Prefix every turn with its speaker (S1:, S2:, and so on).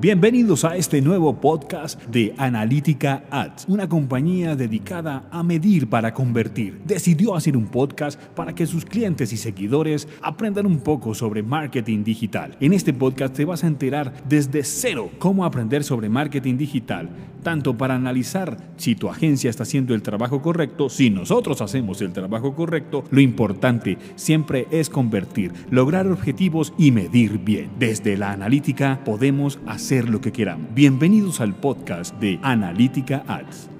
S1: Bienvenidos a este nuevo podcast de Analítica Ads, una compañía dedicada a medir para convertir. Decidió hacer un podcast para que sus clientes y seguidores aprendan un poco sobre marketing digital. En este podcast te vas a enterar desde cero cómo aprender sobre marketing digital, tanto para analizar si tu agencia está haciendo el trabajo correcto, si nosotros hacemos el trabajo correcto, lo importante siempre es convertir, lograr objetivos y medir bien. Desde la analítica podemos hacer lo que queramos. Bienvenidos al podcast de Analítica Ads.